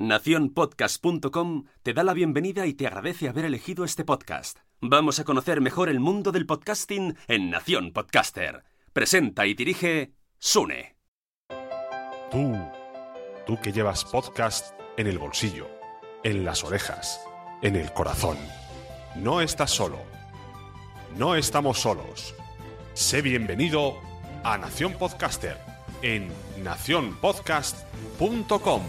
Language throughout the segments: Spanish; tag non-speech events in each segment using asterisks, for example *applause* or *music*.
Naciónpodcast.com te da la bienvenida y te agradece haber elegido este podcast. Vamos a conocer mejor el mundo del podcasting en Nación Podcaster. Presenta y dirige Sune. Tú, tú que llevas podcast en el bolsillo, en las orejas, en el corazón. No estás solo. No estamos solos. Sé bienvenido a Nación Podcaster en nacionpodcast.com.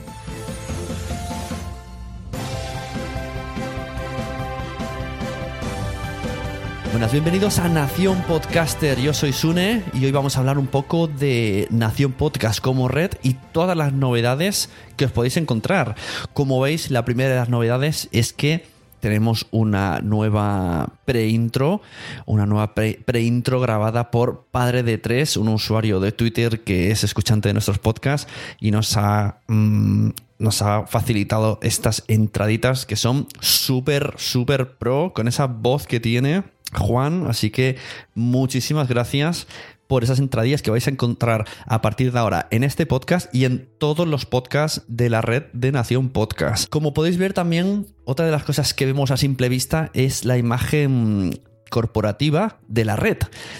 Buenas, bienvenidos a Nación Podcaster. Yo soy Sune y hoy vamos a hablar un poco de Nación Podcast como red y todas las novedades que os podéis encontrar. Como veis, la primera de las novedades es que tenemos una nueva pre-intro, una nueva pre-intro grabada por Padre de Tres, un usuario de Twitter que es escuchante de nuestros podcasts y nos ha, mm, nos ha facilitado estas entraditas que son súper, súper pro, con esa voz que tiene Juan. Así que muchísimas gracias por esas entradillas que vais a encontrar a partir de ahora en este podcast y en todos los podcasts de la red de Nación Podcast. Como podéis ver también, otra de las cosas que vemos a simple vista es la imagen corporativa de la red.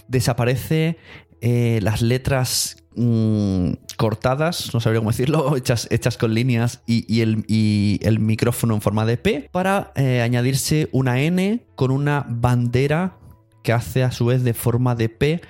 Desaparece eh, las letras mm, cortadas, no sabría cómo decirlo, *laughs* hechas, hechas con líneas y, el, micrófono en forma de P, para eh, añadirse una N con una bandera que hace a su vez de forma de P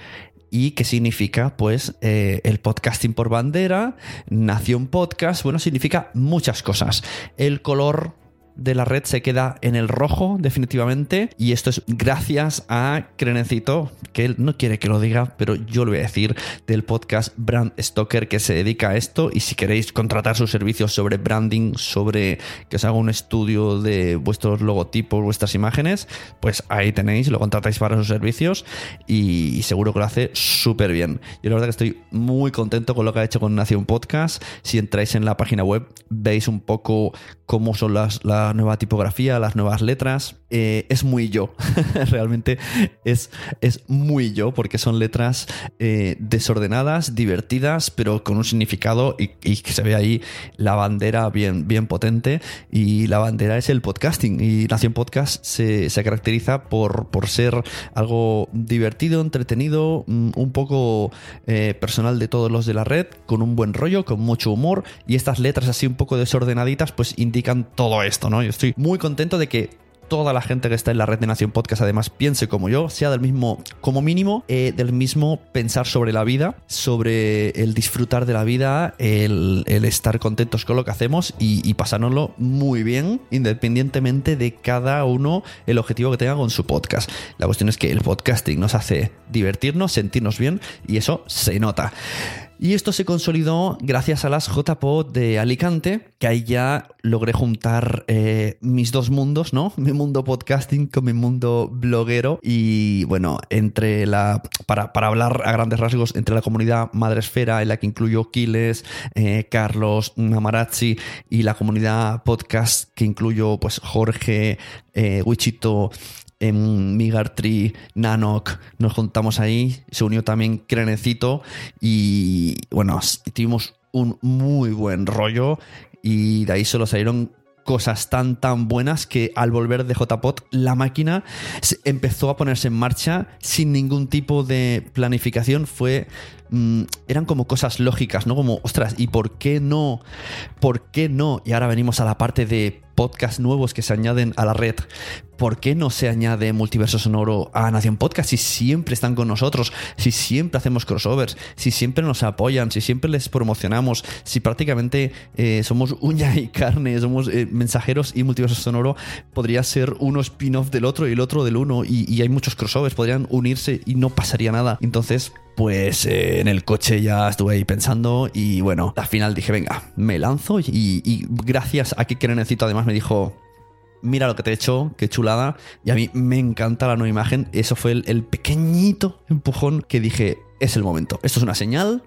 y qué significa pues eh, el podcasting por bandera, Nación Podcast, bueno, significa muchas cosas. El color de la red se queda en el rojo definitivamente y esto es gracias a Crenecito, que él no quiere que lo diga, pero yo lo voy a decir, del podcast Brand Stoker que se dedica a esto y si queréis contratar sus servicios sobre branding, sobre que os haga un estudio de vuestros logotipos, vuestras imágenes, pues ahí tenéis, lo contratáis para sus servicios y, seguro que lo hace súper bien. Yo la verdad que estoy muy contento con lo que ha hecho con Nación Podcast. Si entráis en la página web veis un poco cómo son las nueva tipografía, las nuevas letras. Eh, es muy yo, *laughs* realmente es, es muy yo, porque son letras eh, desordenadas, divertidas, pero con un significado y, que se ve ahí la bandera bien, bien potente. Y la bandera es el podcasting. Y Nación Podcast se, caracteriza por, por ser algo divertido, entretenido, mm, un poco eh, personal de todos los de la red, con un buen rollo, con mucho humor. Y estas letras así un poco desordenaditas, pues indican todo esto, ¿no? Yo estoy muy contento de que toda la gente que está en la red de Nación Podcast además piense como yo, sea del mismo, como mínimo, eh, del mismo pensar sobre la vida, sobre el disfrutar de la vida, el, estar contentos con lo que hacemos y, y, muy bien, independientemente de cada uno el objetivo que tenga con su podcast. La cuestión es que el podcasting nos hace divertirnos, sentirnos bien y eso se nota. Y esto se consolidó gracias a las JPO de Alicante, que ahí ya logré juntar eh, mis dos mundos, ¿no? Mi mundo podcasting con mi mundo bloguero. Y bueno, entre la. Para, hablar a grandes rasgos, entre la comunidad Madresfera, en la que incluyo Kiles, eh, Carlos, Namarazzi, y la comunidad podcast, que incluyo pues Jorge, eh, Wichito en Migartree, Nanok, nos juntamos ahí, se unió también Crenecito y bueno, tuvimos un muy buen rollo y de ahí solo salieron cosas tan tan buenas que al volver de JPOT la máquina empezó a ponerse en marcha sin ningún tipo de planificación, fue mm, eran como cosas lógicas, ¿no? Como, ostras, ¿y por qué no? ¿Por qué no? Y ahora venimos a la parte de podcasts nuevos que se añaden a la red. ¿Por qué no se añade Multiverso Sonoro a Nación Podcast si siempre están con nosotros, si siempre hacemos crossovers, si siempre nos apoyan, si siempre les promocionamos, si prácticamente eh, somos uña y carne, somos eh, mensajeros y Multiverso Sonoro podría ser uno spin-off del otro y el otro del uno y, hay muchos crossovers, podrían unirse y no pasaría nada. Entonces, pues eh, en el coche ya estuve ahí pensando y bueno, al final dije, venga, me lanzo y, gracias a que necesito además me dijo, mira lo que te he hecho, qué chulada. Y a mí me encanta la nueva imagen. Eso fue el, pequeñito empujón que dije, es el momento. Esto es una señal.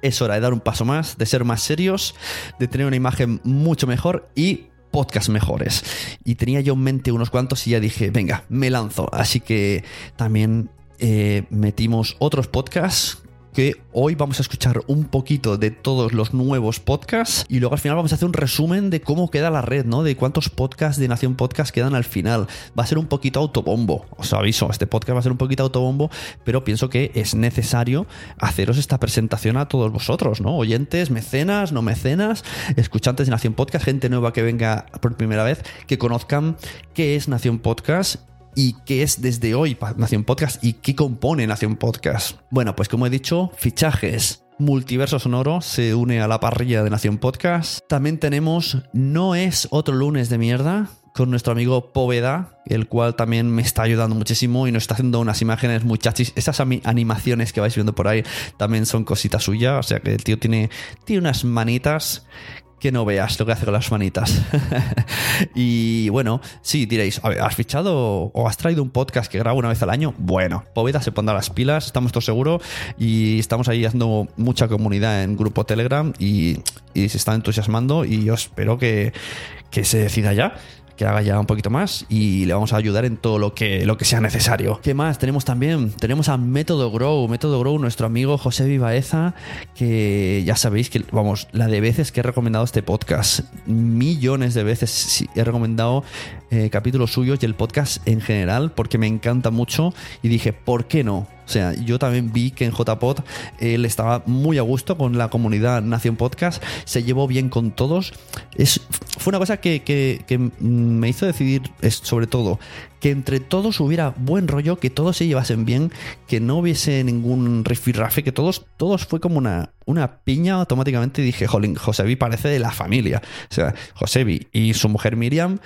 Es hora de dar un paso más, de ser más serios, de tener una imagen mucho mejor y podcast mejores. Y tenía yo en mente unos cuantos y ya dije, venga, me lanzo. Así que también eh, metimos otros podcasts que hoy vamos a escuchar un poquito de todos los nuevos podcasts y luego al final vamos a hacer un resumen de cómo queda la red, ¿no? De cuántos podcasts de Nación Podcast quedan al final. Va a ser un poquito autobombo, os aviso, este podcast va a ser un poquito autobombo, pero pienso que es necesario haceros esta presentación a todos vosotros, ¿no? Oyentes, mecenas, no mecenas, escuchantes de Nación Podcast, gente nueva que venga por primera vez, que conozcan qué es Nación Podcast y qué es desde hoy Nación Podcast y qué compone Nación Podcast. Bueno, pues como he dicho, fichajes. Multiverso Sonoro se une a la parrilla de Nación Podcast. También tenemos No es otro lunes de mierda con nuestro amigo Poveda, el cual también me está ayudando muchísimo y nos está haciendo unas imágenes muy chachis. Esas animaciones que vais viendo por ahí también son cositas suyas. O sea que el tío tiene, tiene unas manitas que no veas lo que hace con las manitas. *laughs* y bueno, sí, diréis, ¿has fichado o has traído un podcast que grabo una vez al año? Bueno, Poveda se pondrá las pilas, estamos todos seguros y estamos ahí haciendo mucha comunidad en grupo Telegram y, se está entusiasmando y yo espero que, que se decida ya que haga ya un poquito más y le vamos a ayudar en todo lo que, lo que sea necesario. ¿Qué más? Tenemos también, tenemos a Método Grow, Método Grow, nuestro amigo José Vivaeza, que ya sabéis que, vamos, la de veces que he recomendado este podcast, millones de veces he recomendado eh, capítulos suyos y el podcast en general, porque me encanta mucho y dije, ¿por qué no? O sea, yo también vi que en JPod él estaba muy a gusto con la comunidad Nación Podcast, se llevó bien con todos. Es, fue una cosa que, me hizo decidir, sobre todo, que entre todos hubiera buen rollo, que todos se llevasen bien, que no hubiese ningún rifirrafe, que todos, todos fue como una, una piña automáticamente. Dije, jolín, Josebi parece de la familia. O sea, Josebi y su mujer Miriam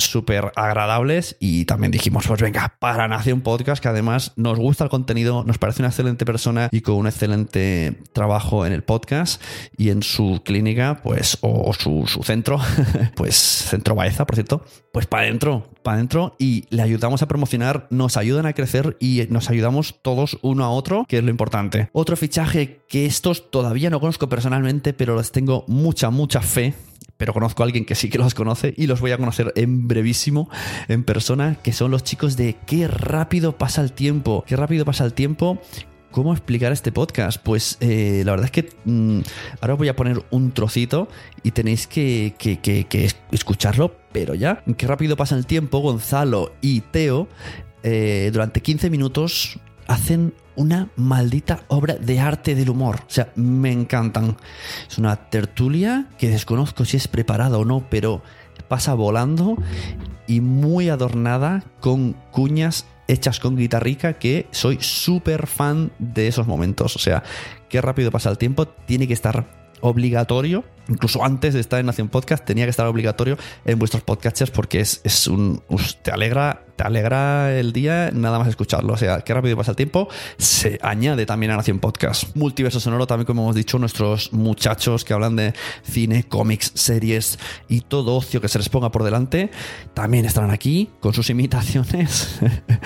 súper agradables y también dijimos, pues venga, para Nación Podcast, que además nos gusta el contenido, nos parece una excelente persona y con un excelente trabajo en el podcast y en su clínica, pues, o, su, centro, *laughs* pues Centro Baeza, por cierto, pues para adentro, para adentro y le ayudamos a promocionar, nos ayudan a crecer y nos ayudamos todos uno a otro, que es lo importante. Otro fichaje que estos todavía no conozco personalmente, pero les tengo mucha, mucha fe pero conozco a alguien que sí que los conoce y los voy a conocer en brevísimo en persona, que son los chicos de Qué rápido pasa el tiempo, qué rápido pasa el tiempo. ¿Cómo explicar este podcast? Pues eh, la verdad es que mm, ahora os voy a poner un trocito y tenéis que, escucharlo, pero ya. Qué rápido pasa el tiempo, Gonzalo y Teo eh, durante 15 minutos hacen una maldita obra de arte del humor. O sea, me encantan. Es una tertulia que desconozco si es preparada o no, pero pasa volando y muy adornada con cuñas hechas con guitarrica que soy súper fan de esos momentos. O sea, qué rápido pasa el tiempo. Tiene que estar obligatorio, incluso antes de estar en Nación Podcast, tenía que estar obligatorio en vuestros podcasts porque es, es un. Te alegra, te alegra el día nada más escucharlo. O sea, qué rápido pasa el tiempo. Se añade también a Nación Podcast. Multiverso Sonoro, también, como hemos dicho, nuestros muchachos que hablan de cine, cómics, series y todo ocio que se les ponga por delante, también estarán aquí con sus imitaciones.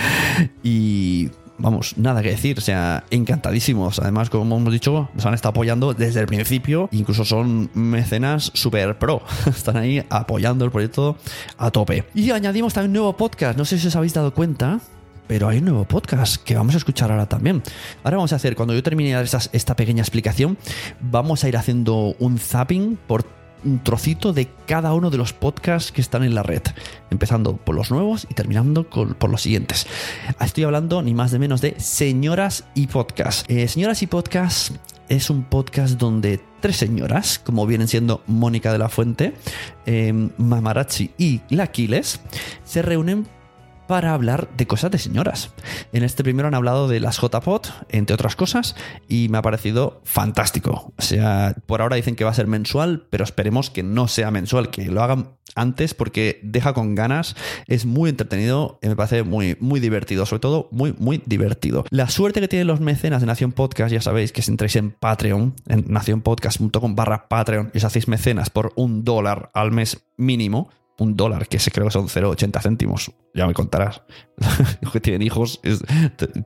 *laughs* y vamos, nada que decir, o sea, encantadísimos. Además, como hemos dicho, nos han estado apoyando desde el principio, incluso son mecenas super pro, *laughs* están ahí apoyando el proyecto a tope. Y añadimos también un nuevo podcast, no sé si os habéis dado cuenta, pero hay un nuevo podcast que vamos a escuchar ahora también. Ahora vamos a hacer, cuando yo termine de dar esta pequeña explicación, vamos a ir haciendo un zapping por un trocito de cada uno de los podcasts que están en la red, empezando por los nuevos y terminando por los siguientes. Estoy hablando ni más de menos de Señoras y Podcast. Eh, Señoras y Podcast es un podcast donde tres señoras, como vienen siendo Mónica de la Fuente, eh, y Laquiles, se reúnen para hablar de cosas de señoras. En este primero han hablado de las JPOT, entre otras cosas, y me ha parecido fantástico. O sea, por ahora dicen que va a ser mensual, pero esperemos que no sea mensual, que lo hagan antes porque deja con ganas, es muy entretenido y me parece muy, muy divertido, sobre todo muy, muy divertido. La suerte que tienen los mecenas de Nación Podcast, ya sabéis que si entráis en Patreon, en nacionpodcast.com barra Patreon y os hacéis mecenas por un dólar al mes mínimo, un dólar, que se creo que son 0,80 céntimos. Ya me contarás. *laughs* Los que tienen hijos, es,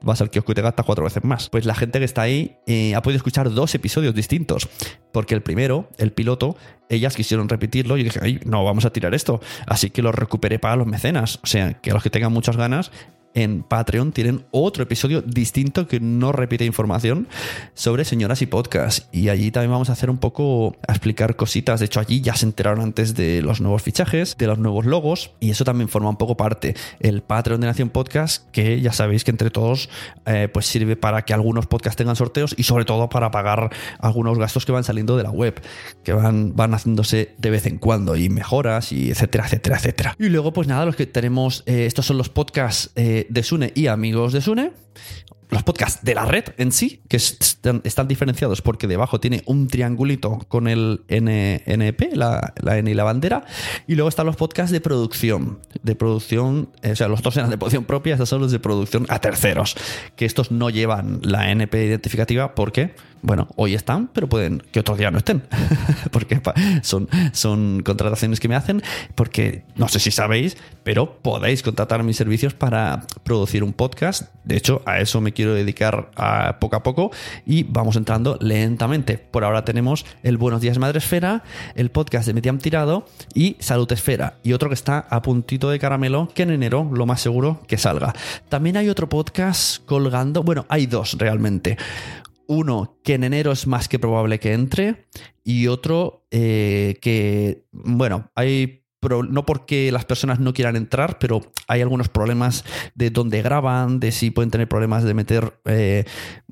vas al kiosco y te gastas cuatro veces más. Pues la gente que está ahí eh, ha podido escuchar dos episodios distintos. Porque el primero, el piloto, ellas quisieron repetirlo y dije, Ay, no, vamos a tirar esto. Así que lo recuperé para los mecenas. O sea, que los que tengan muchas ganas en Patreon tienen otro episodio distinto que no repite información sobre señoras y podcast. Y allí también vamos a hacer un poco a explicar cositas. De hecho, allí ya se enteraron antes de los nuevos fichajes, de los nuevos logos, y eso también forma un poco parte. El Patreon de Nación Podcast, que ya sabéis que entre todos eh, pues sirve para que algunos podcasts tengan sorteos y sobre todo para pagar algunos gastos que van saliendo de la web, que van, van haciéndose de vez en cuando y mejoras y etcétera, etcétera, etcétera. Y luego, pues nada, los que tenemos, eh, estos son los podcasts eh, de Sune y amigos de Sune los podcasts de la red en sí, que están, diferenciados porque debajo tiene un triangulito con el NP, la, la, N y la bandera, y luego están los podcasts de producción, de producción, eh, o sea, los dos eran de producción propia, estos son los de producción a terceros, que estos no llevan la NP identificativa porque bueno, hoy están, pero pueden que otro día no estén. *laughs* porque son, son contrataciones que me hacen, porque no sé si sabéis, pero podéis contratar mis servicios para producir un podcast. De hecho, a eso me quiero dedicar poco a poco y vamos entrando lentamente. Por ahora tenemos el Buenos Días Madre Esfera, el podcast de Mediam Tirado y Salud Esfera. Y otro que está a puntito de caramelo, que en enero lo más seguro que salga. También hay otro podcast colgando, bueno, hay dos realmente uno que en enero es más que probable que entre y otro eh, que, bueno, hay no porque las personas no quieran entrar, pero hay algunos problemas de dónde graban, de si pueden tener problemas de meter, eh,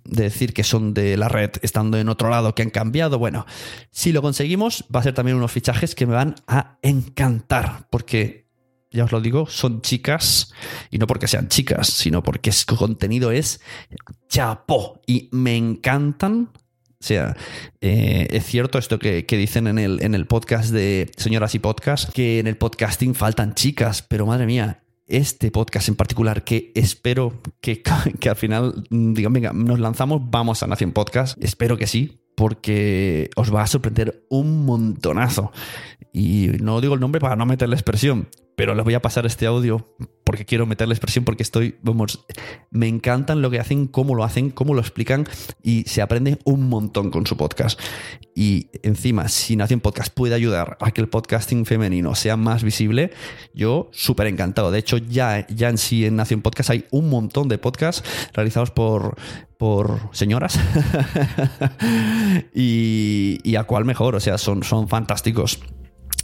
de decir que son de la red estando en otro lado, que han cambiado. Bueno, si lo conseguimos, va a ser también unos fichajes que me van a encantar, porque ya os lo digo, son chicas, y no porque sean chicas, sino porque su contenido es chapó y me encantan. O sea, eh, es cierto esto que, dicen en el, en el podcast de Señoras y Podcast, que en el podcasting faltan chicas, pero madre mía, este podcast en particular, que espero que, *laughs* que al final digan, venga, nos lanzamos, vamos a Nación Podcast, espero que sí, porque os va a sorprender un montonazo. Y no digo el nombre para no meter la expresión, pero les voy a pasar este audio porque quiero meterle expresión porque estoy, vamos, me encantan lo que hacen, cómo lo hacen, cómo lo explican y se aprende un montón con su podcast. Y encima, si Nación Podcast puede ayudar a que el podcasting femenino sea más visible, yo súper encantado. De hecho, ya, ya en sí en Nación Podcast hay un montón de podcasts realizados por, por señoras *laughs* y, y, a cuál mejor, o sea, son, son fantásticos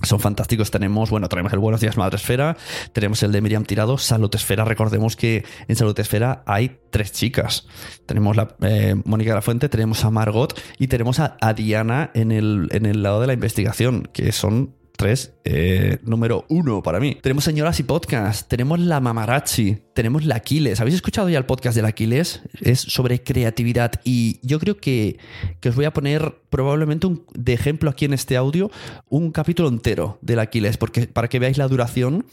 son fantásticos. Tenemos, bueno, tenemos el Buenos Días Madre Esfera, tenemos el de Miriam Tirado, Salud Esfera. Recordemos que en Salud Esfera hay tres chicas. Tenemos la eh, Mónica de la Fuente, tenemos a Margot y tenemos a, a Diana en el, en el lado de la investigación, que son eh, número uno para mí. Tenemos señoras y podcast, tenemos la Mamarachi, tenemos la Aquiles. ¿Habéis escuchado ya el podcast de la Aquiles? Es sobre creatividad y yo creo que, os voy a poner probablemente de ejemplo aquí en este audio un capítulo entero del Aquiles porque, para que veáis la duración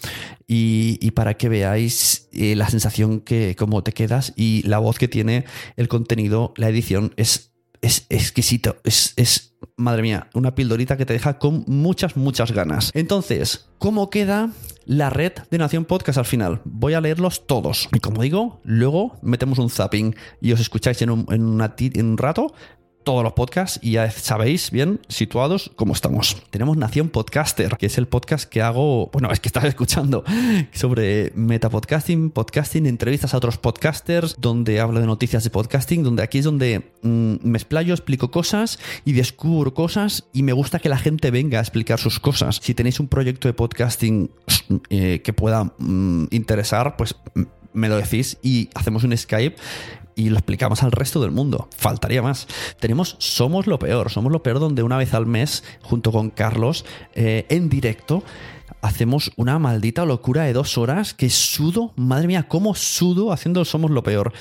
y, para que veáis eh, la sensación que cómo te quedas y la voz que tiene el contenido, la edición es es exquisito, es, es, madre mía, una pildorita que te deja con muchas, muchas ganas. Entonces, ¿cómo queda la red de Nación Podcast al final? Voy a leerlos todos. Y como digo, luego metemos un zapping y os escucháis en un, en en un rato todos los podcasts y ya sabéis bien situados cómo estamos. Tenemos Nación Podcaster, que es el podcast que hago, bueno, es que estás escuchando sobre metapodcasting, podcasting, entrevistas a otros podcasters, donde hablo de noticias de podcasting, donde aquí es donde mm, me explayo, explico cosas y descubro cosas y me gusta que la gente venga a explicar sus cosas. Si tenéis un proyecto de podcasting eh, que pueda mm, interesar, pues me lo decís y hacemos un Skype y lo explicamos al resto del mundo. Faltaría más. Tenemos Somos lo Peor. Somos lo Peor donde una vez al mes, junto con Carlos, eh, en directo, hacemos una maldita locura de dos horas que sudo, madre mía, cómo sudo haciendo Somos lo Peor.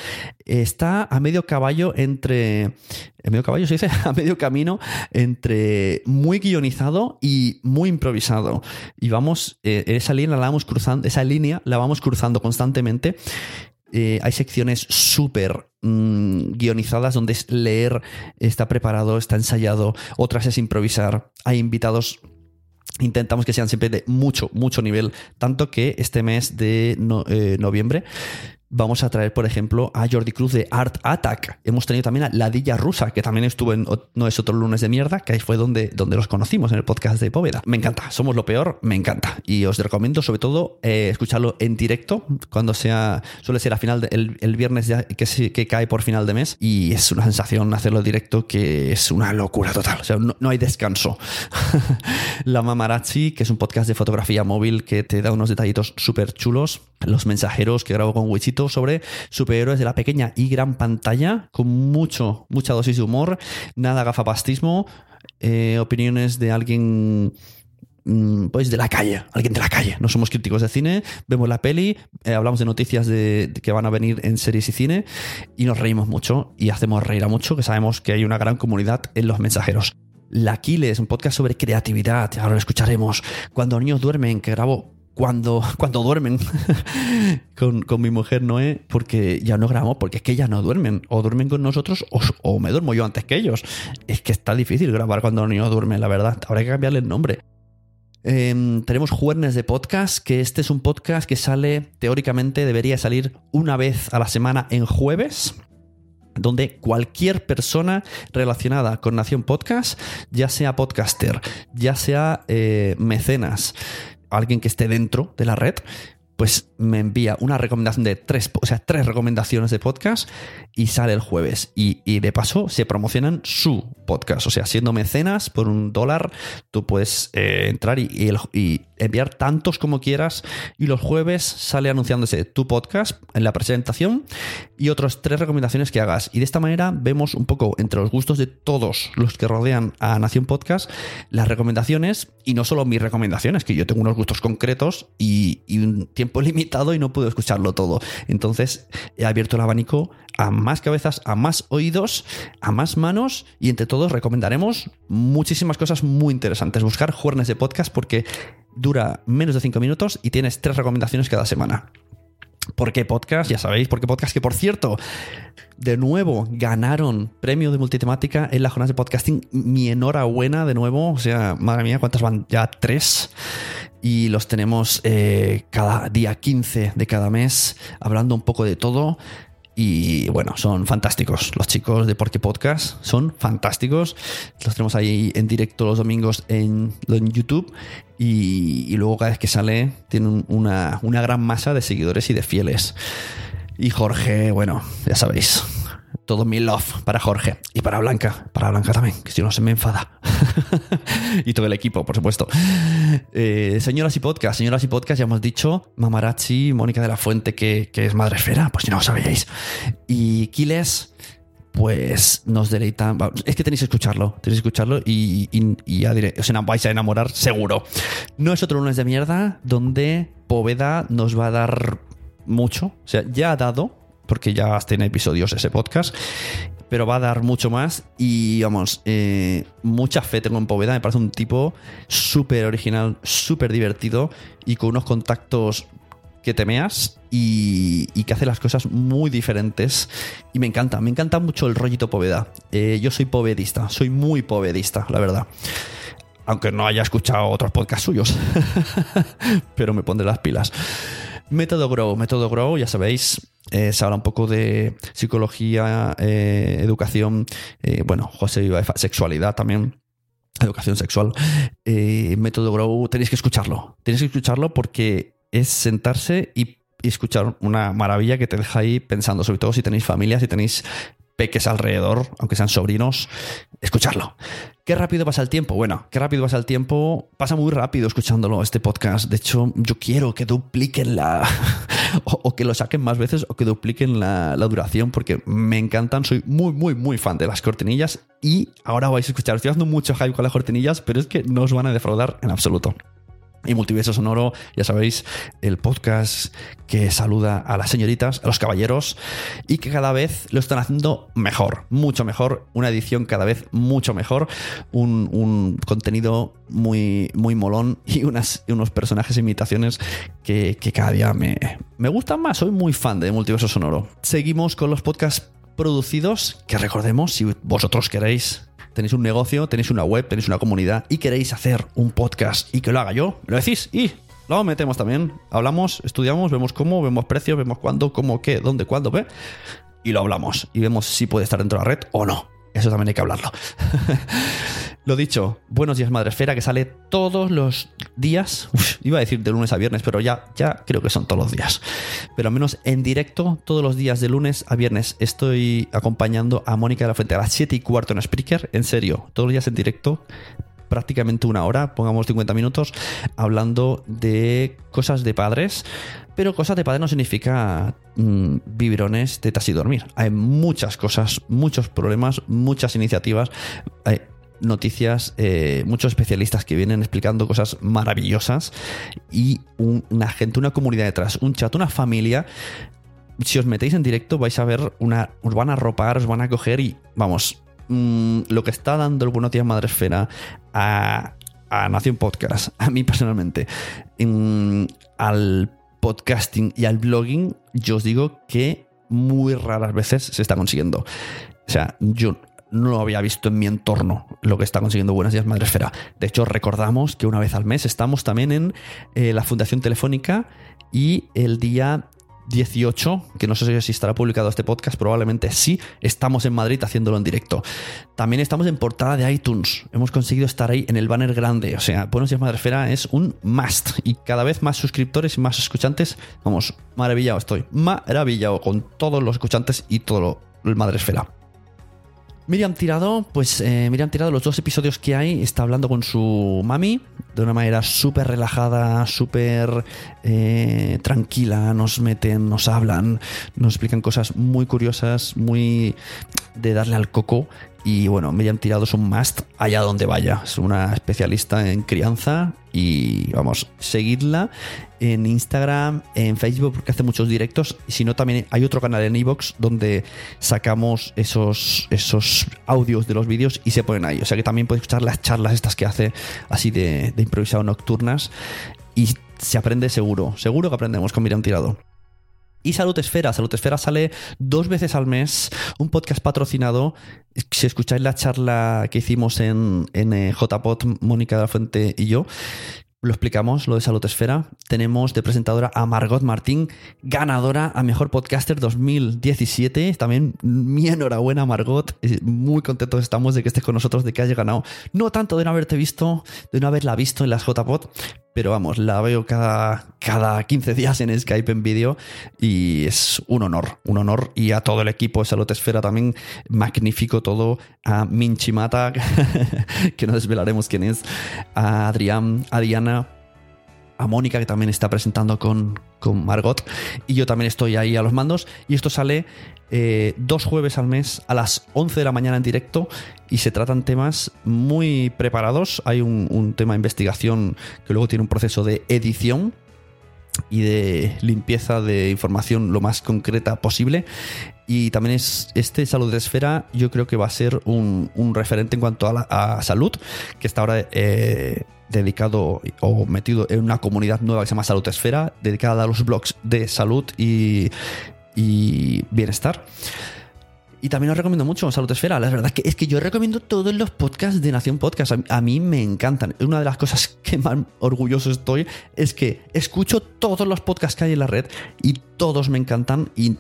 Está a medio caballo entre... ¿A medio caballo se dice? *laughs* A medio camino entre muy guionizado y muy improvisado. Y vamos, eh, esa línea la vamos cruzando, esa línea la vamos cruzando constantemente eh, hay secciones súper mm, guionizadas donde es leer, está preparado, está ensayado, otras es improvisar, hay invitados intentamos que sean siempre de mucho, mucho nivel, tanto que este mes de eh, noviembre vamos a traer, por ejemplo, a Jordi Cruz de Art Attack. Hemos tenido también a Ladilla Rusa, que también estuvo en No es otro lunes de mierda, que ahí fue donde, donde los conocimos en el podcast de Póveda. Me encanta, somos lo peor, me encanta. Y os recomiendo sobre todo eh, escucharlo en directo, cuando sea, suele ser a final de, el, viernes ya, que, que cae por final de mes. Y es una sensación hacerlo directo que es una locura total. O sea, no, no hay descanso. *laughs* La Mamarazzi, que es un podcast de fotografía móvil que te da unos detallitos súper chulos. Los mensajeros que grabo con Sobre superhéroes de la pequeña y gran pantalla, con mucho, mucha dosis de humor, nada gafapastismo, eh, opiniones de alguien mm, pues de la calle, alguien de la calle. No somos críticos de cine, vemos la peli, eh, hablamos de noticias de, que van a venir en series y cine y nos reímos mucho y hacemos reír a mucho, que sabemos que hay una gran comunidad en los mensajeros. La Aquiles, un podcast sobre creatividad, ahora lo escucharemos. Cuando niños duermen, que grabo cuando, *laughs* cuando duermen *laughs* con, mi mujer Noé, porque ya no grabamos, porque es que ellas no duermen. O duermen con nosotros o, me duermo yo antes que ellos. Es que está difícil grabar cuando los niños duermen, la verdad. Habrá que cambiarle el nombre. Em, tenemos Juernes de Podcast, que este es un podcast que sale, teóricamente debería salir una vez a la semana en jueves donde cualquier persona relacionada con Nación Podcast, ya sea podcaster, ya sea eh, mecenas, alguien que esté dentro de la red, pues me envía una recomendación de tres, o sea, tres recomendaciones de podcast y sale el jueves. Y, de paso se promocionan su podcast. O sea, siendo mecenas por un dólar, tú puedes eh, entrar y, enviar tantos como quieras. Y los jueves sale anunciándose tu podcast en la presentación y otras tres recomendaciones que hagas. Y de esta manera vemos un poco entre los gustos de todos los que rodean a Nación Podcast las recomendaciones y no solo mis recomendaciones, que yo tengo unos gustos concretos y, y un tiempo *laughs* limitado y no puedo escucharlo todo. Entonces he abierto el abanico a más cabezas, a más oídos, a más manos y entre todos recomendaremos muchísimas cosas muy interesantes. Buscar juernes de podcast porque dura menos de 5 minutos y tienes tres recomendaciones cada semana. ¿Por qué podcast? Ya sabéis, ¿por qué podcast? Que por cierto, de nuevo ganaron premio de multitemática en la jornada de podcasting. Mi enhorabuena de nuevo. O sea, madre mía, ¿cuántas van? Ya tres. Y los tenemos eh, cada día 15 de cada mes, hablando un poco de todo. Y bueno, son fantásticos. Los chicos de Porque Podcast son fantásticos. Los tenemos ahí en directo los domingos en, YouTube. Y, luego cada vez que sale tienen una, una gran masa de seguidores y de fieles. Y Jorge, bueno, ya sabéis, todo mi love para Jorge y para Blanca, para Blanca también, que si no se me enfada. *laughs* y todo el equipo, por supuesto. Eh, señoras y podcast, señoras y podcast, ya hemos dicho, Mamarachi, Mónica de la Fuente, que, es madre esfera, pues si no lo sabíais. Y Kiles, pues nos deleitan. Es que tenéis que escucharlo, tenéis que escucharlo y, ya diré, os vais a enamorar seguro. No es otro lunes de mierda donde Poveda nos va a dar mucho, o sea, ya ha dado porque ya tiene episodios ese podcast, pero va a dar mucho más y vamos, eh, mucha fe tengo en Poveda, me parece un tipo súper original, súper divertido y con unos contactos que temeas y, y, que hace las cosas muy diferentes y me encanta, me encanta mucho el rollito Poveda. Eh, yo soy povedista, soy muy povedista, la verdad aunque no haya escuchado otros podcasts suyos, *laughs* pero me pondré las pilas. Método Grow, Método Grow, ya sabéis, eh, se habla un poco de psicología, eh, educación, eh, bueno, José sexualidad también, educación sexual. Método Grow, tenéis que escucharlo, tenéis que escucharlo porque es sentarse y, y escuchar una maravilla que te deja ahí pensando, sobre todo si tenéis familia, si tenéis peques alrededor, aunque sean sobrinos, escucharlo. ¿Qué rápido pasa el tiempo? Bueno, qué rápido pasa el tiempo. Pasa muy rápido escuchándolo, este podcast. De hecho, yo quiero que dupliquen la. *laughs* o, que lo saquen más veces o que dupliquen la, la, duración porque me encantan. Soy muy, muy, muy fan de las cortinillas y ahora vais a escuchar. Estoy haciendo mucho hype con las cortinillas, pero es que no os van a defraudar en absoluto y Multiverso Sonoro, ya sabéis, el podcast que saluda a las señoritas, a los caballeros y que cada vez lo están haciendo mejor, mucho mejor, una edición cada vez mucho mejor, un, contenido muy, muy molón y unas, unos personajes e imitaciones que, que cada día me, me gustan más, soy muy fan de Multiverso Sonoro. Seguimos con los podcasts producidos, que recordemos, si vosotros queréis tenéis un negocio, tenéis una web, tenéis una comunidad y queréis hacer un podcast y que lo haga yo, lo decís y lo metemos también. Hablamos, estudiamos, vemos cómo, vemos precios, vemos cuándo, cómo, qué, dónde, cuándo, ve. Y lo hablamos. Y vemos si puede estar dentro de la red o no. Eso también hay que hablarlo. *laughs* Lo dicho, buenos días Madresfera, que sale todos los días. iba a decir de lunes a viernes, pero ya, ya creo que son todos los días. Pero al menos en directo, todos los días de lunes a viernes, estoy acompañando a Mónica de la Fuente a las 7 y cuarto en Spreaker. En serio, todos los días en directo, prácticamente una hora, pongamos 50 minutos, hablando de cosas de padres. Pero cosas de padres no significa mmm, biberones, tetas y dormir. Hay muchas cosas, muchos problemas, muchas iniciativas. Hay noticias, eh, muchos especialistas que vienen explicando cosas maravillosas y un, una gente, una comunidad detrás, un chat, una familia. Si os metéis en directo vais a ver una, os van a ropar, os van a coger y vamos, mmm, lo que está dando el Buenos Días Madresfera a, a Nación Podcast, *laughs* a mí personalmente, en, al podcasting y al blogging, yo os digo que muy raras veces se está consiguiendo. O sea, yo no lo había visto en mi entorno lo que está consiguiendo Buenos Días Madresfera. De hecho, recordamos que una vez al mes estamos también en eh, la Fundación Telefónica y el día 18, que no sé si estará publicado este podcast, probablemente sí, estamos en Madrid haciéndolo en directo. También estamos en portada de iTunes, hemos conseguido estar ahí en el banner grande, o sea, Buenos Días Madresfera es un must y cada vez más suscriptores y más escuchantes, vamos, maravillado estoy, maravillado con todos los escuchantes y todo lo, el Madresfera. Miriam Tirado, pues eh, Miriam Tirado, los dos episodios que hay, está hablando con su mami de una manera súper relajada, súper eh, tranquila, nos meten, nos hablan, nos explican cosas muy curiosas, muy de darle al coco. Y bueno, Miriam Tirado es un must allá donde vaya. Es una especialista en crianza y vamos, seguidla en Instagram, en Facebook, porque hace muchos directos. Y si no, también hay otro canal en Evox donde sacamos esos, esos audios de los vídeos y se ponen ahí. O sea que también puedes escuchar las charlas estas que hace así de, de improvisado nocturnas. Y se aprende seguro, seguro que aprendemos con Miriam Tirado. Y Salud Esfera. Salud Esfera sale dos veces al mes, un podcast patrocinado. Si escucháis la charla que hicimos en, en eh, JPod, Mónica de la Fuente y yo, lo explicamos, lo de Salud Esfera. Tenemos de presentadora a Margot Martín, ganadora a Mejor Podcaster 2017. También mi enhorabuena, Margot. Muy contentos estamos de que estés con nosotros, de que hayas ganado. No tanto de no haberte visto, de no haberla visto en las JPod, pero vamos, la veo cada, cada 15 días en Skype en vídeo y es un honor, un honor. Y a todo el equipo de Salud Esfera también, magnífico todo. A Minchimata, *laughs* que no desvelaremos quién es, a Adrián, a Diana, a Mónica, que también está presentando con, con Margot, y yo también estoy ahí a los mandos. Y esto sale eh, dos jueves al mes a las 11 de la mañana en directo y se tratan temas muy preparados. Hay un, un tema de investigación que luego tiene un proceso de edición y de limpieza de información lo más concreta posible. Y también es este Salud de Esfera, yo creo que va a ser un, un referente en cuanto a, la, salud, que está ahora eh, dedicado o metido en una comunidad nueva que se llama Salud Esfera, dedicada a los blogs de salud y, y bienestar. Y también os recomiendo mucho Salud Esfera. La verdad que es que yo recomiendo todos los podcasts de Nación Podcast. A, mí me encantan. Una de las cosas *laughs* que más orgulloso estoy es que escucho todos los podcasts que hay en la red y todos me encantan y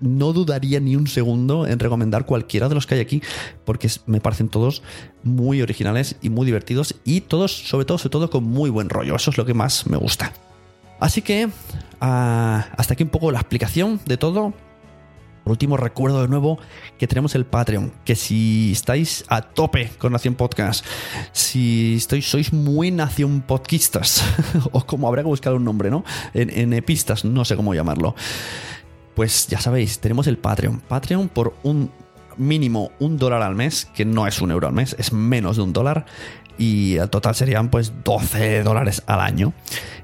no dudaría ni un segundo en recomendar cualquiera de los que hay aquí porque me parecen todos muy originales y muy divertidos y todos, sobre todo, sobre todo con muy buen rollo. Eso es lo que más me gusta. Así que uh, hasta aquí un poco la explicación de todo. Por último, recuerdo de nuevo que tenemos el Patreon, que si estáis a tope con Nación Podcast, si estáis, sois muy Nación Podcastas, *laughs* o como habrá que buscar un nombre, ¿no? En, en epistas, no sé cómo llamarlo. Pues ya sabéis, tenemos el Patreon. Patreon por un mínimo un dólar al mes, que no es un euro al mes, es menos de un dólar. Y al total serían pues 12 dólares al año.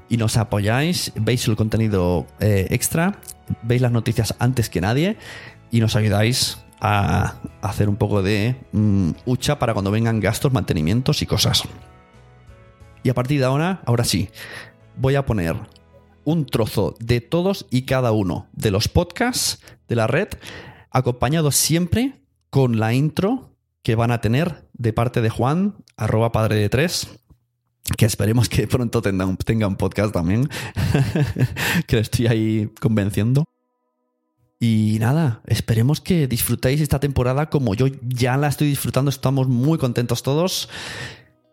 Y nos apoyáis, veis el contenido eh, extra, veis las noticias antes que nadie y nos ayudáis a hacer un poco de um, hucha para cuando vengan gastos, mantenimientos y cosas. Y a partir de ahora, ahora sí, voy a poner un trozo de todos y cada uno de los podcasts de la red, acompañado siempre con la intro que van a tener de parte de Juan, arroba padre de tres, que esperemos que pronto tengan, tengan podcast también, *laughs* que estoy ahí convenciendo. Y nada, esperemos que disfrutéis esta temporada como yo ya la estoy disfrutando, estamos muy contentos todos.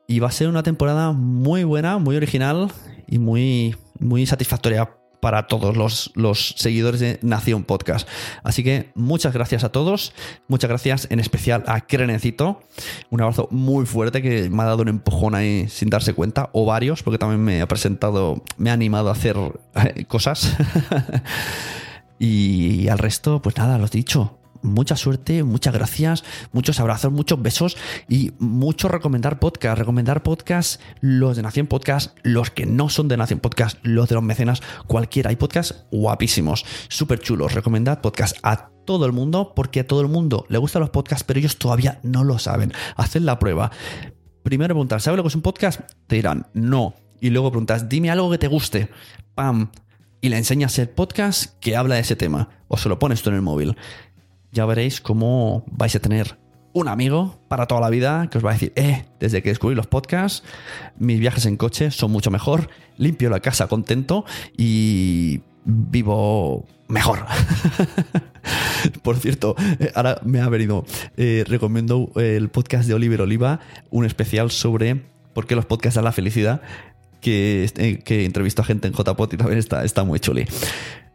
Y va a ser una temporada muy buena, muy original y muy, muy satisfactoria para todos los, los, seguidores de Nación Podcast. Así que muchas gracias a todos, muchas gracias en especial a Crenecito, un abrazo muy fuerte que me ha dado un empujón ahí sin darse cuenta, o varios, porque también me ha presentado, me ha animado a hacer eh, cosas. *laughs* y al resto, pues nada, lo dicho, mucha suerte, muchas gracias, muchos abrazos, muchos besos y mucho recomendar podcast. Recomendar podcast, los de Nación Podcast, los que no son de Nación Podcast, los de los mecenas, cualquiera. Hay podcasts guapísimos, súper chulos. Recomendad podcast a todo el mundo porque a todo el mundo le gustan los podcasts, pero ellos todavía no lo saben. Haced la prueba. Primero preguntar, ¿sabes lo que es un podcast? Te dirán, no. Y luego preguntas, dime algo que te guste. ¡Pam! Y le enseñas el podcast que habla de ese tema. O se lo pones tú en el móvil ya veréis cómo vais a tener un amigo para toda la vida que os va a decir, eh, desde que descubrí los podcasts, mis viajes en coche son mucho mejor, limpio la casa contento y vivo mejor. *laughs* Por cierto, eh, ahora me ha venido, eh, recomiendo el podcast de Oliver Oliva, un especial sobre por qué los podcasts dan la felicidad, que, eh, que entrevisto a gente en JPOT y también está, está muy chuli.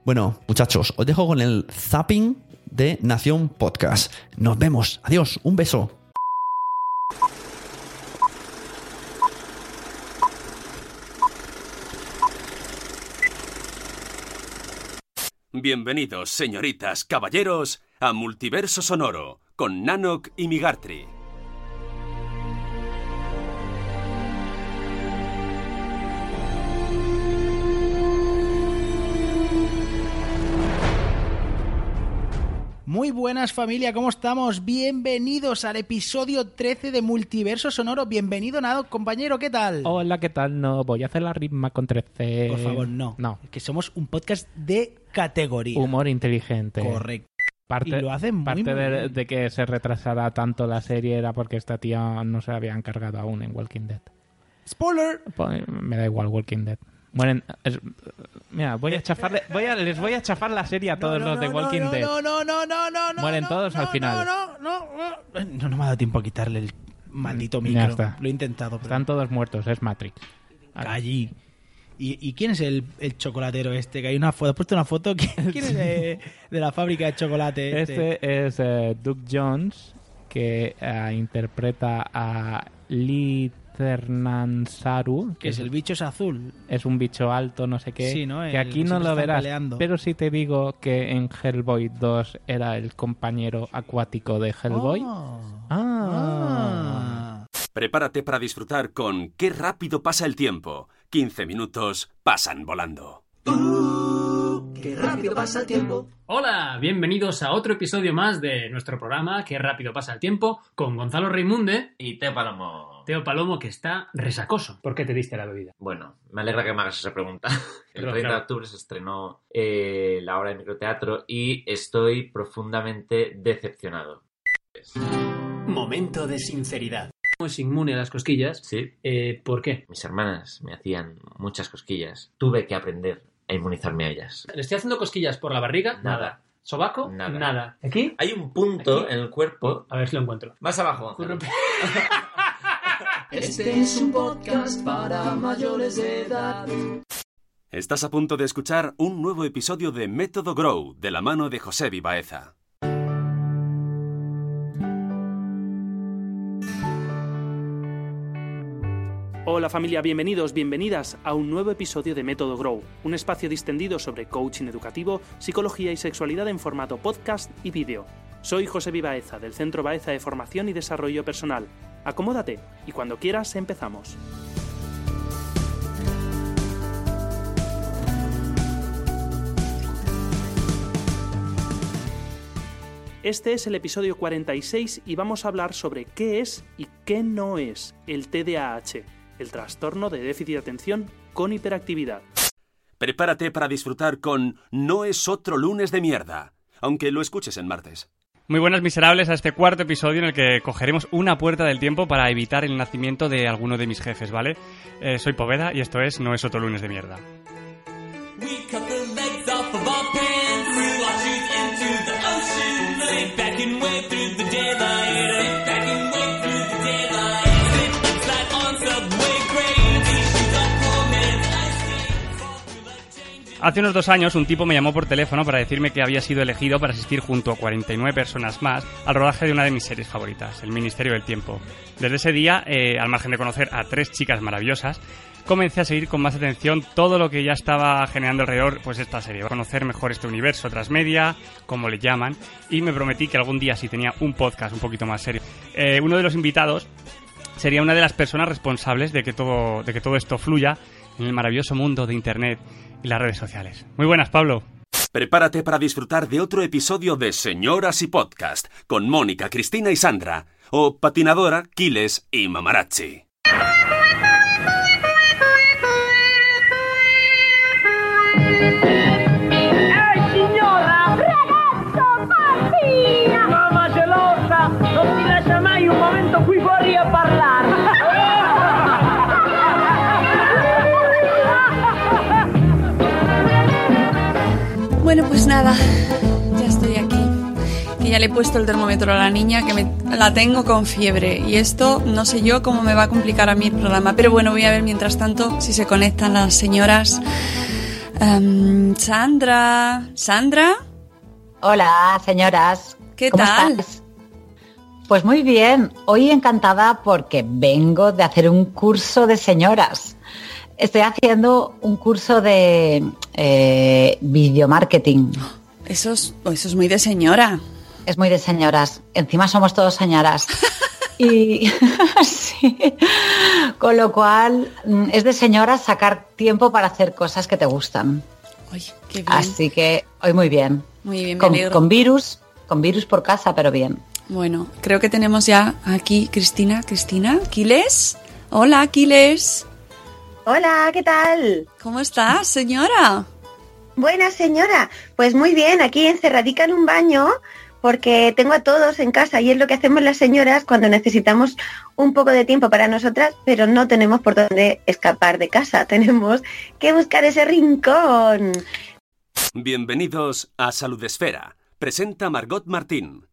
Bueno, muchachos, os dejo con el zapping de Nación Podcast. Nos vemos. Adiós. Un beso. Bienvenidos, señoritas, caballeros, a Multiverso Sonoro, con Nanok y Migartri. Muy buenas familia, ¿cómo estamos? Bienvenidos al episodio 13 de Multiverso Sonoro. Bienvenido, Nado, compañero, ¿qué tal? Hola, ¿qué tal? No, voy a hacer la ritma con 13. Por favor, no. No. Que somos un podcast de categoría. Humor inteligente. Correcto. Parte, Y lo hacen muy, parte muy de, bien. de que se retrasara tanto la serie era porque esta tía no se había encargado aún en Walking Dead. Spoiler. Pues, me da igual Walking Dead. Mueren. es- mira, voy a chafarle, voy a, les voy a chafar la serie a todos No, no, los de no, Walking no, Dead. No, no, no, no, no, no. Mueren no, todos no, al final. No, no, no, no. No, no me ha dado tiempo a quitarle el maldito Ya micro. está. Lo he intentado, pero Están todos muertos, es Matrix. allí. ¿Y, y quién es el, el chocolatero este? Que hay una foto. Has puesto una foto. ¿Quién, *laughs* quién es de, de la fábrica de chocolate? Este. Este es eh, Doug Jones, que eh, interpreta a Lee Ternansaru, Que es el bicho es azul. es un bicho alto, no sé qué. Sí, ¿no? El Que aquí no lo verás. peleando. Pero si te digo que en Hellboy 2 era el compañero acuático de Hellboy. Oh. Ah. Ah. Prepárate para disfrutar con Qué rápido pasa el tiempo. 15 minutos pasan volando. Qué rápido pasa el tiempo. Hola, bienvenidos a otro episodio más de nuestro programa Qué rápido pasa el tiempo con Gonzalo Reimunde Y Teo Palomo. Teo Palomo que está resacoso. ¿Por qué te diste la bebida? Bueno, me alegra que me hagas esa pregunta. *laughs* El Pero, 30 de claro. octubre se estrenó eh, la obra de microteatro y estoy profundamente decepcionado. Momento de sinceridad. Es inmune a las cosquillas. Sí, Eh, ¿Por qué? mis hermanas me hacían muchas cosquillas. Tuve que aprender a inmunizarme a ellas. ¿Le estoy haciendo cosquillas por la barriga? Nada. ¿Sobaco? Nada. ¿Aquí? Hay un punto Aquí. en el cuerpo A ver si lo encuentro. más abajo. *laughs* *laughs* Este es un podcast para mayores de edad. Estás a punto de escuchar un nuevo episodio de Método Grow de la mano de José Vivaeza. Hola familia, bienvenidos, bienvenidas a un nuevo episodio de Método Grow, un espacio distendido sobre coaching educativo, psicología y sexualidad en formato podcast y vídeo. Soy José Vivaeza del Centro Baeza de Formación y Desarrollo Personal. Acomódate y cuando quieras empezamos. Este es el episodio 46 y vamos a hablar sobre qué es y qué no es el TDAH, el trastorno de déficit de atención con hiperactividad. Prepárate para disfrutar con No es otro lunes de mierda, aunque lo escuches en martes. Muy buenas miserables a este cuarto episodio en el que cogeremos una puerta del tiempo para evitar el nacimiento de alguno de mis jefes, ¿vale? Eh, soy Poveda y esto es No es otro lunes de mierda. Hace unos dos años un tipo me llamó por teléfono para decirme que había sido elegido para asistir junto a 49 personas más al rodaje de una de mis series favoritas, El Ministerio del Tiempo. Desde ese día, eh, al margen de conocer a tres chicas maravillosas, comencé a seguir con más atención todo lo que ya estaba generando alrededor pues esta serie, conocer mejor este universo transmedia, como le llaman, y me prometí que algún día si tenía un podcast un poquito más serio. Eh, uno de los invitados sería una de las personas responsables de que todo, de que todo esto fluya en el maravilloso mundo de Internet y las redes sociales. Muy buenas, Pablo. Prepárate para disfrutar de otro episodio de Señoras y Podcast con Mónica, Cristina y Sandra, o Patinadora, Quiles y Mamarazzi. Bueno, pues nada, ya estoy aquí. Que ya le he puesto el termómetro a la niña, que me, la tengo con fiebre. Y esto no sé yo cómo me va a complicar a mí el programa. Pero bueno, voy a ver mientras tanto si se conectan las señoras. Em, Sandra. ¿Sandra? Hola, señoras. ¿Qué ¿Cómo tal? estáis? Pues muy bien. Hoy encantada porque vengo de hacer un curso de señoras. Estoy haciendo un curso de eh, videomarketing. Eso es, eso es muy de señora. Es muy de señoras. Encima somos todos señoras. *laughs* y *laughs* sí. Con lo cual mm, es de señoras sacar tiempo para hacer cosas que te gustan. Qué bien. Así que hoy muy bien. Muy bien, Con, con virus, con virus por casa, pero bien. Bueno, creo que tenemos ya aquí Cristina. Cristina, ¿Quiles? Hola, Quiles. Hola, ¿qué tal? ¿Cómo estás, señora? Buena señora. Pues muy bien, aquí encerradica en un baño porque tengo a todos en casa y es lo que hacemos las señoras cuando necesitamos un poco de tiempo para nosotras, pero no tenemos por dónde escapar de casa. *laughs* Tenemos que buscar ese rincón. Bienvenidos a Salud Esfera. Presenta Margot Martín.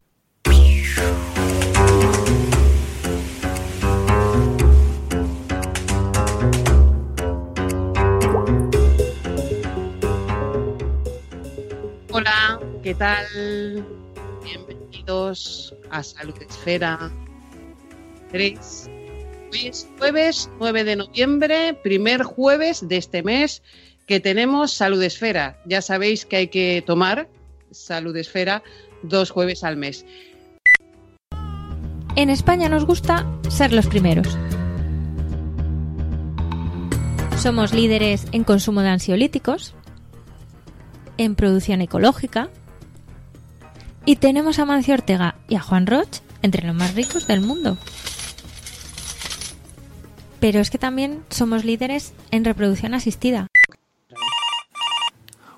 Hola, ¿qué tal? Bienvenidos a Salud Esfera 3. Hoy es jueves 9 de noviembre, primer jueves de este mes que tenemos Salud Esfera. Ya sabéis que hay que tomar Salud Esfera dos jueves al mes. En España nos gusta ser los primeros. Somos líderes en consumo de ansiolíticos, en producción ecológica y tenemos a Mancio Ortega y a Juan Roch entre los más ricos del mundo. Pero es que también somos líderes en reproducción asistida.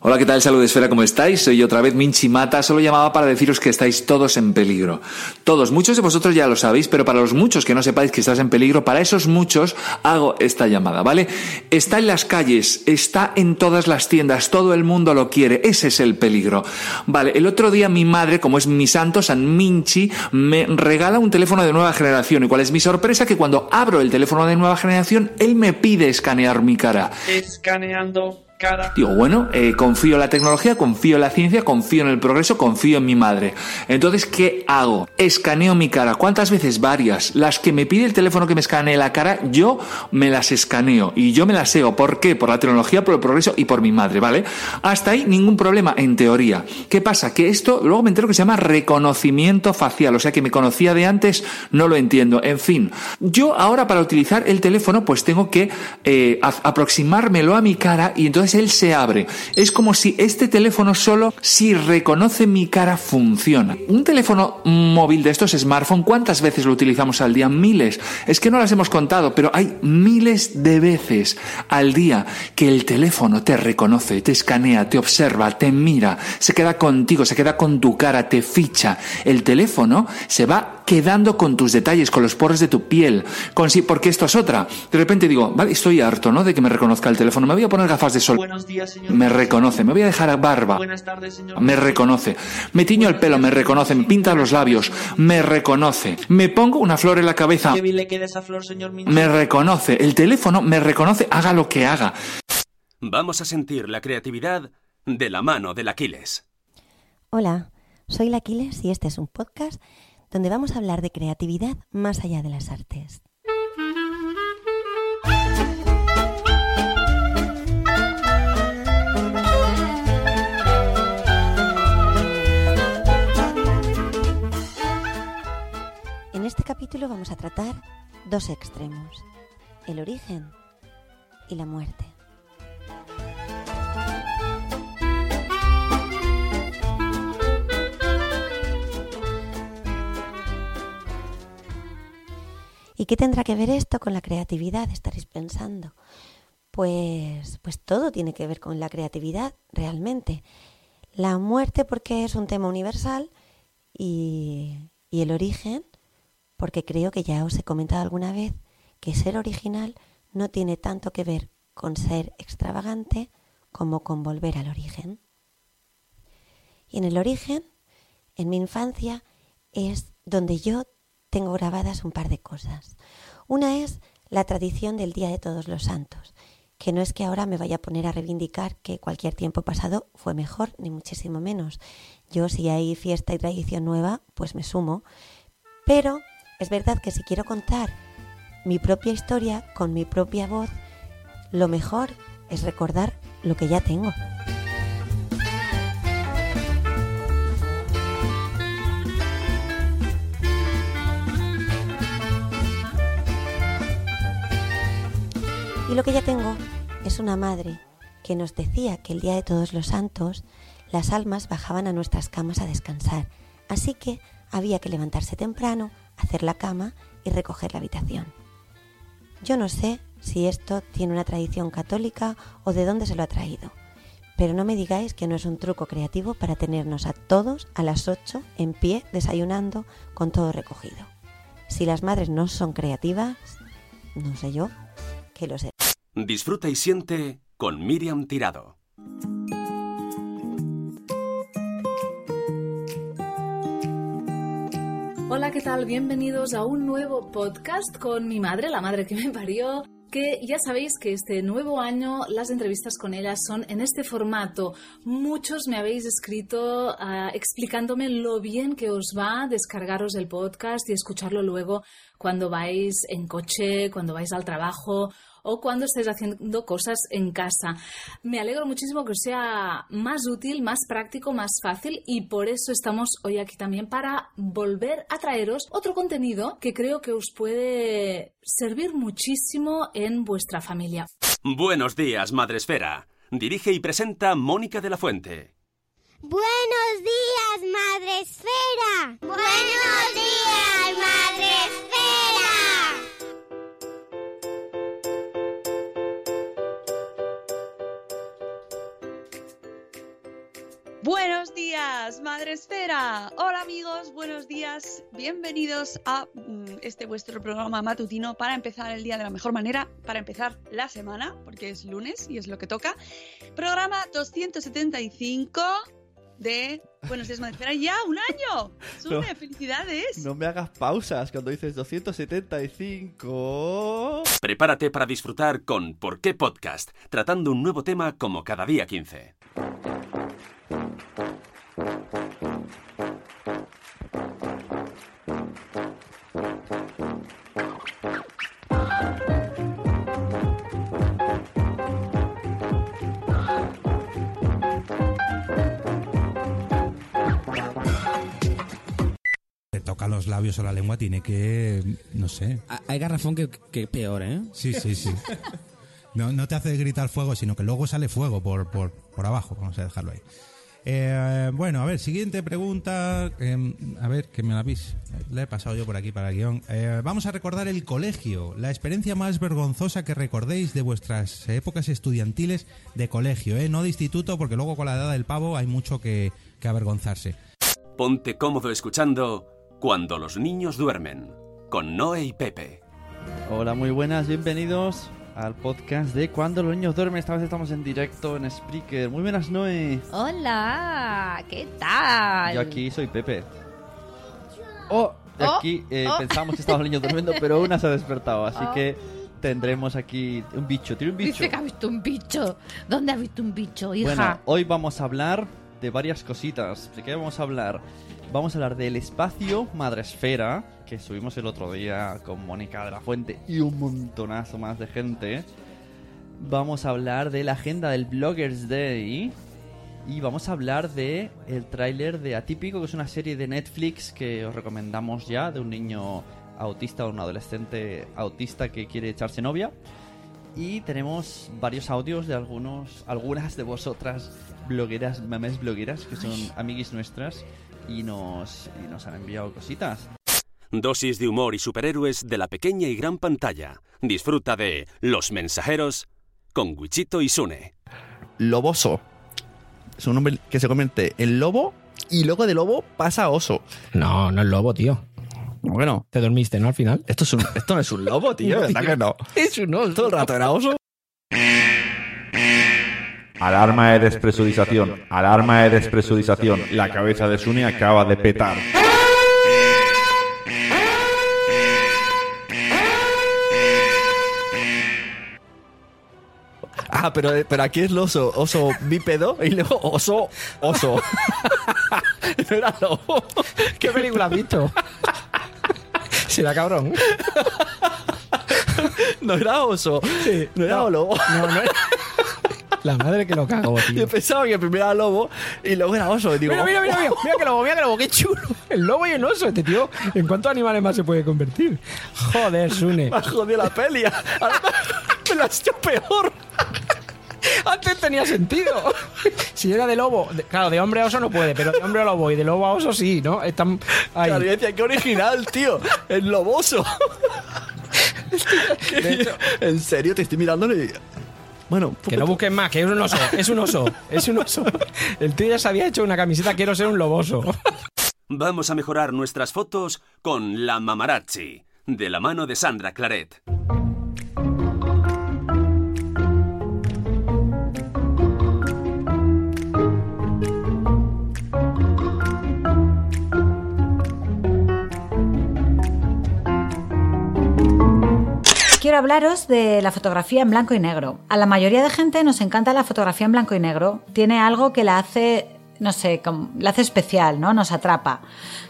Hola, ¿qué tal? Salud Esfera, ¿cómo estáis? Soy otra vez Minchi Mata. Solo llamaba para deciros que estáis todos en peligro. Todos, muchos de vosotros ya lo sabéis, pero para los muchos que no sepáis que estás en peligro, para esos muchos hago esta llamada, ¿vale? Está en las calles, está en todas las tiendas, todo el mundo lo quiere. Ese es el peligro. Vale, el otro día mi madre, como es mi santo, San Minchi, me regala un teléfono de nueva generación. ¿Y cuál es mi sorpresa? Que cuando abro el teléfono de nueva generación, él me pide escanear mi cara. Escaneando. Digo, bueno, eh, confío en la tecnología, confío en la ciencia, confío en el progreso, confío en mi madre. Entonces, ¿qué hago? Escaneo mi cara. ¿Cuántas veces? Varias. Las que me pide el teléfono que me escanee la cara, yo me las escaneo y yo me las seo. ¿Por qué? Por la tecnología, por el progreso y por mi madre, ¿vale? Hasta ahí ningún problema, en teoría. ¿Qué pasa? Que esto luego me entero que se llama reconocimiento facial, o sea que me conocía de antes, no lo entiendo. En fin, yo ahora para utilizar el teléfono, pues tengo que eh, aproximármelo a mi cara y entonces él se abre. Es como si este teléfono solo, si reconoce mi cara, funciona. Un teléfono móvil de estos smartphone, ¿cuántas veces lo utilizamos al día? Miles. Es que no las hemos contado, pero hay miles de veces al día que el teléfono te reconoce, te escanea, te observa, te mira, se queda contigo, se queda con tu cara, te ficha. El teléfono se va quedando con tus detalles, con los poros de tu piel, con porque esto es otra. De repente digo, vale, estoy harto, ¿no? De que me reconozca el teléfono. Me voy a poner gafas de sol. Buenos días, señor. Me reconoce. Me voy a dejar barba. Buenas tardes, señor. Me reconoce. Me tiño el pelo, me reconoce. Me pinta los labios, me reconoce. Me pongo una flor en la cabeza. Qué bien le queda esa flor, señor Minchi. Me reconoce. El teléfono me reconoce, haga lo que haga. Vamos a sentir la creatividad de la mano del Aquiles. Hola, soy la Aquiles y este es un podcast donde vamos a hablar de creatividad más allá de las artes. Este capítulo vamos a tratar dos extremos, el origen y la muerte. ¿Y qué tendrá que ver esto con la creatividad? Estaréis pensando. Pues, pues todo tiene que ver con la creatividad, realmente. La muerte porque es un tema universal y, y el origen porque creo que ya os he comentado alguna vez que ser original no tiene tanto que ver con ser extravagante como con volver al origen. Y en el origen, en mi infancia, es donde yo tengo grabadas un par de cosas. Una es la tradición del Día de Todos los Santos, que no es que ahora me vaya a poner a reivindicar que cualquier tiempo pasado fue mejor, ni muchísimo menos. Yo si hay fiesta y tradición nueva, pues me sumo. Pero es verdad que si quiero contar mi propia historia con mi propia voz, lo mejor es recordar lo que ya tengo. Y lo que ya tengo es una madre que nos decía que el día de todos los santos las almas bajaban a nuestras camas a descansar, así que había que levantarse temprano, hacer la cama y recoger la habitación. Yo no sé si esto tiene una tradición católica o de dónde se lo ha traído, pero no me digáis que no es un truco creativo para tenernos a todos a las 8 en pie desayunando con todo recogido. Si las madres no son creativas, no sé yo, que lo sé. Disfruta y siente con Miriam Tirado. Hola, ¿qué tal? Bienvenidos a un nuevo podcast con mi madre, la madre que me parió. Que ya sabéis que este nuevo año las entrevistas con ella son en este formato. Muchos me habéis escrito ah, explicándome lo bien que os va descargaros el podcast y escucharlo luego cuando vais en coche, cuando vais al trabajo o cuando estés haciendo cosas en casa. Me alegro muchísimo que os sea más útil, más práctico, más fácil y por eso estamos hoy aquí también para volver a traeros otro contenido que creo que os puede servir muchísimo en vuestra familia. Buenos días, Madre Esfera. Dirige y presenta Mónica de la Fuente. Buenos días, Madre Esfera. Buenos días, Madre Buenos días, Madre Esfera. Hola amigos, buenos días. Bienvenidos a mm, este vuestro programa matutino para empezar el día de la mejor manera, para empezar la semana, porque es lunes y es lo que toca. Programa 275 de Buenos días, Madre Esfera. Ya, un año. *laughs* Sune, No. felicidades. No me hagas pausas cuando dices 275. Prepárate para disfrutar con ¿Por qué Podcast? Tratando un nuevo tema como cada día 15. Labios o la lengua, tiene que. No sé. Hay garrafón que, que peor, ¿eh? Sí, sí, sí. No, no te hace gritar fuego, sino que luego sale fuego por, por, por abajo. Vamos a dejarlo ahí. Eh, bueno, a ver, siguiente pregunta. Eh, a ver, que me la habéis. La he pasado yo por aquí para el guion. Eh, vamos a recordar el colegio. La experiencia más vergonzosa que recordéis de vuestras épocas estudiantiles de colegio, ¿eh? No de instituto, porque luego con la edad del pavo hay mucho que, que avergonzarse. Ponte cómodo escuchando Cuando los niños duermen, con Noé y Pepe. Hola, muy buenas, bienvenidos al podcast de Cuando los niños duermen. Esta vez estamos en directo en Spreaker. Muy buenas, Noé. Hola, ¿qué tal? Yo aquí soy Pepe. Oh, Oh, aquí eh, oh. pensamos que estaban los niños durmiendo, pero una se ha despertado, así Oh. que tendremos aquí un bicho. Tiene un bicho. Dice que ha visto un bicho. ¿Dónde ha visto un bicho, hija? Bueno, hoy vamos a hablar de varias cositas. ¿De qué vamos a hablar? Vamos a hablar del espacio Madresfera, que subimos el otro día con Mónica de la Fuente y un montonazo más de gente. Vamos a hablar de la agenda del Bloggers Day. Y vamos a hablar de el tráiler de Atípico, que es una serie de Netflix que os recomendamos ya, de un niño autista o un adolescente autista que quiere echarse novia. Y tenemos varios audios de algunos, algunas de vosotras blogueras, mames blogueras, que son amiguis nuestras y nos, y nos han enviado cositas. Dosis de humor y superhéroes de la pequeña y gran pantalla. Disfruta de Los Mensajeros con Wichito y Sune. Loboso. Es un hombre que se convierte en lobo y luego de lobo pasa a oso. No, no es lobo, tío. Bueno. Te dormiste, ¿no? Al final. Esto, es un, esto no es un lobo, tío. No, *laughs* ¿Verdad que no? Es un oso. Todo el rato era oso. Alarma de despresurización. Alarma de despresurización. La cabeza de Sune acaba de petar. Ah, pero, pero aquí es el oso. Oso bípedo y luego oso, oso. *laughs* no era lobo. ¿Qué película has visto? Será cabrón. No era oso. No era lobo. No, no era. La madre que lo cago, tío. Yo pensaba que primero era lobo y luego era oso. Y digo, Mira, mira, mira, mira, mira que lobo, mira que lobo, qué chulo. El lobo y el oso, este tío. ¿En cuántos animales más se puede convertir? Joder, Sune. Me ha jodido la peli. Ahora me la has hecho peor. Antes tenía sentido. Si era de lobo, de- claro, de hombre a oso no puede, pero de hombre a lobo y de lobo a oso sí, ¿no? Están ahí. Claro, decía, qué original, tío. El loboso. *laughs* *laughs* en serio, te estoy mirando y... Bueno, Que no busques más, que es un oso, es un oso, es un oso. El tío ya se había hecho una camiseta, quiero ser un loboso. Vamos a mejorar nuestras fotos con la Mamarazzi, de la mano de Sandra Claret. Quiero hablaros de la fotografía en blanco y negro. A la mayoría de gente nos encanta la fotografía en blanco y negro. Tiene algo que la hace, no sé, como- la hace especial, ¿no? Nos atrapa.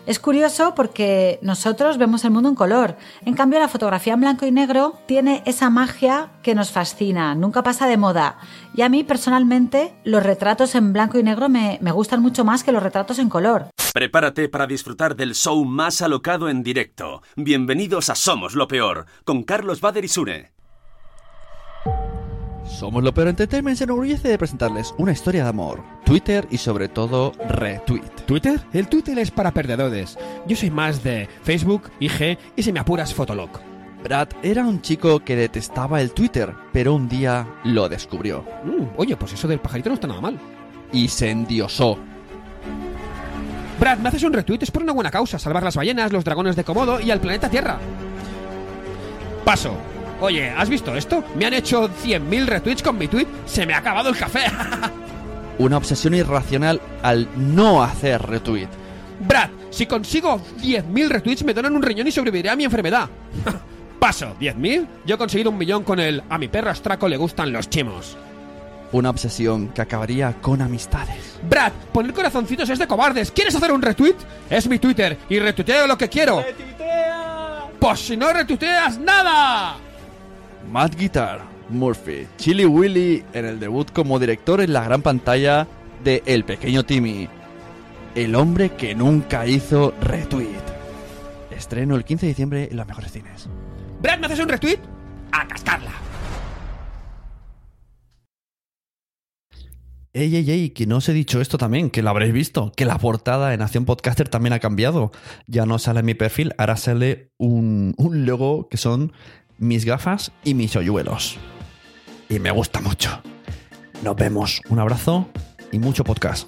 Es curioso porque nosotros vemos el mundo en color. En cambio, la fotografía en blanco y negro tiene esa magia que nos fascina, nunca pasa de moda. Y a mí, personalmente, los retratos en blanco y negro me, me gustan mucho más que los retratos en color. Prepárate para disfrutar del show más alocado en directo. Bienvenidos a Somos lo Peor, con Carlos Bader y Sune. Somos lo peor entertainment se enorgullece de presentarles una historia de amor, Twitter y sobre todo retweet. ¿Twitter? El Twitter es para perdedores. Yo soy más de Facebook, IG y si me apuras Fotolog. Brad era un chico que detestaba el Twitter, pero un día lo descubrió. Mm, oye, pues eso del pajarito no está nada mal. Y se endiosó. Brad, me haces un retweet, es por una buena causa, salvar las ballenas, los dragones de Komodo y al planeta Tierra. Paso. Oye, ¿has visto esto? Me han hecho 100.000 retweets con mi tweet, se me ha acabado el café. *laughs* Una obsesión irracional al no hacer retweet. Brad, si consigo 10.000 retweets me donan un riñón y sobreviviré a mi enfermedad. *laughs* Paso, ¿10.000? Yo he conseguido un millón con el a mi perro astraco le gustan los chimos. Una obsesión que acabaría con amistades. Brad, poner corazoncitos es de cobardes. ¿Quieres hacer un retweet? Es mi Twitter y retuiteo lo que quiero. Pues si no retuiteas nada. Matt Guitar, Murphy, Chili Willy en el debut como director en la gran pantalla de El Pequeño Timmy. El hombre que nunca hizo retweet. Estreno el 15 de diciembre en los mejores cines. Brad, ¿me haces un retweet? A cascarla. Ey, ey, ey, que no os he dicho esto también, que lo habréis visto, que la portada de Nación Podcaster también ha cambiado. Ya no sale en mi perfil, ahora sale un, un logo que son mis gafas y mis hoyuelos. Y me gusta mucho. Nos vemos, un abrazo y mucho podcast.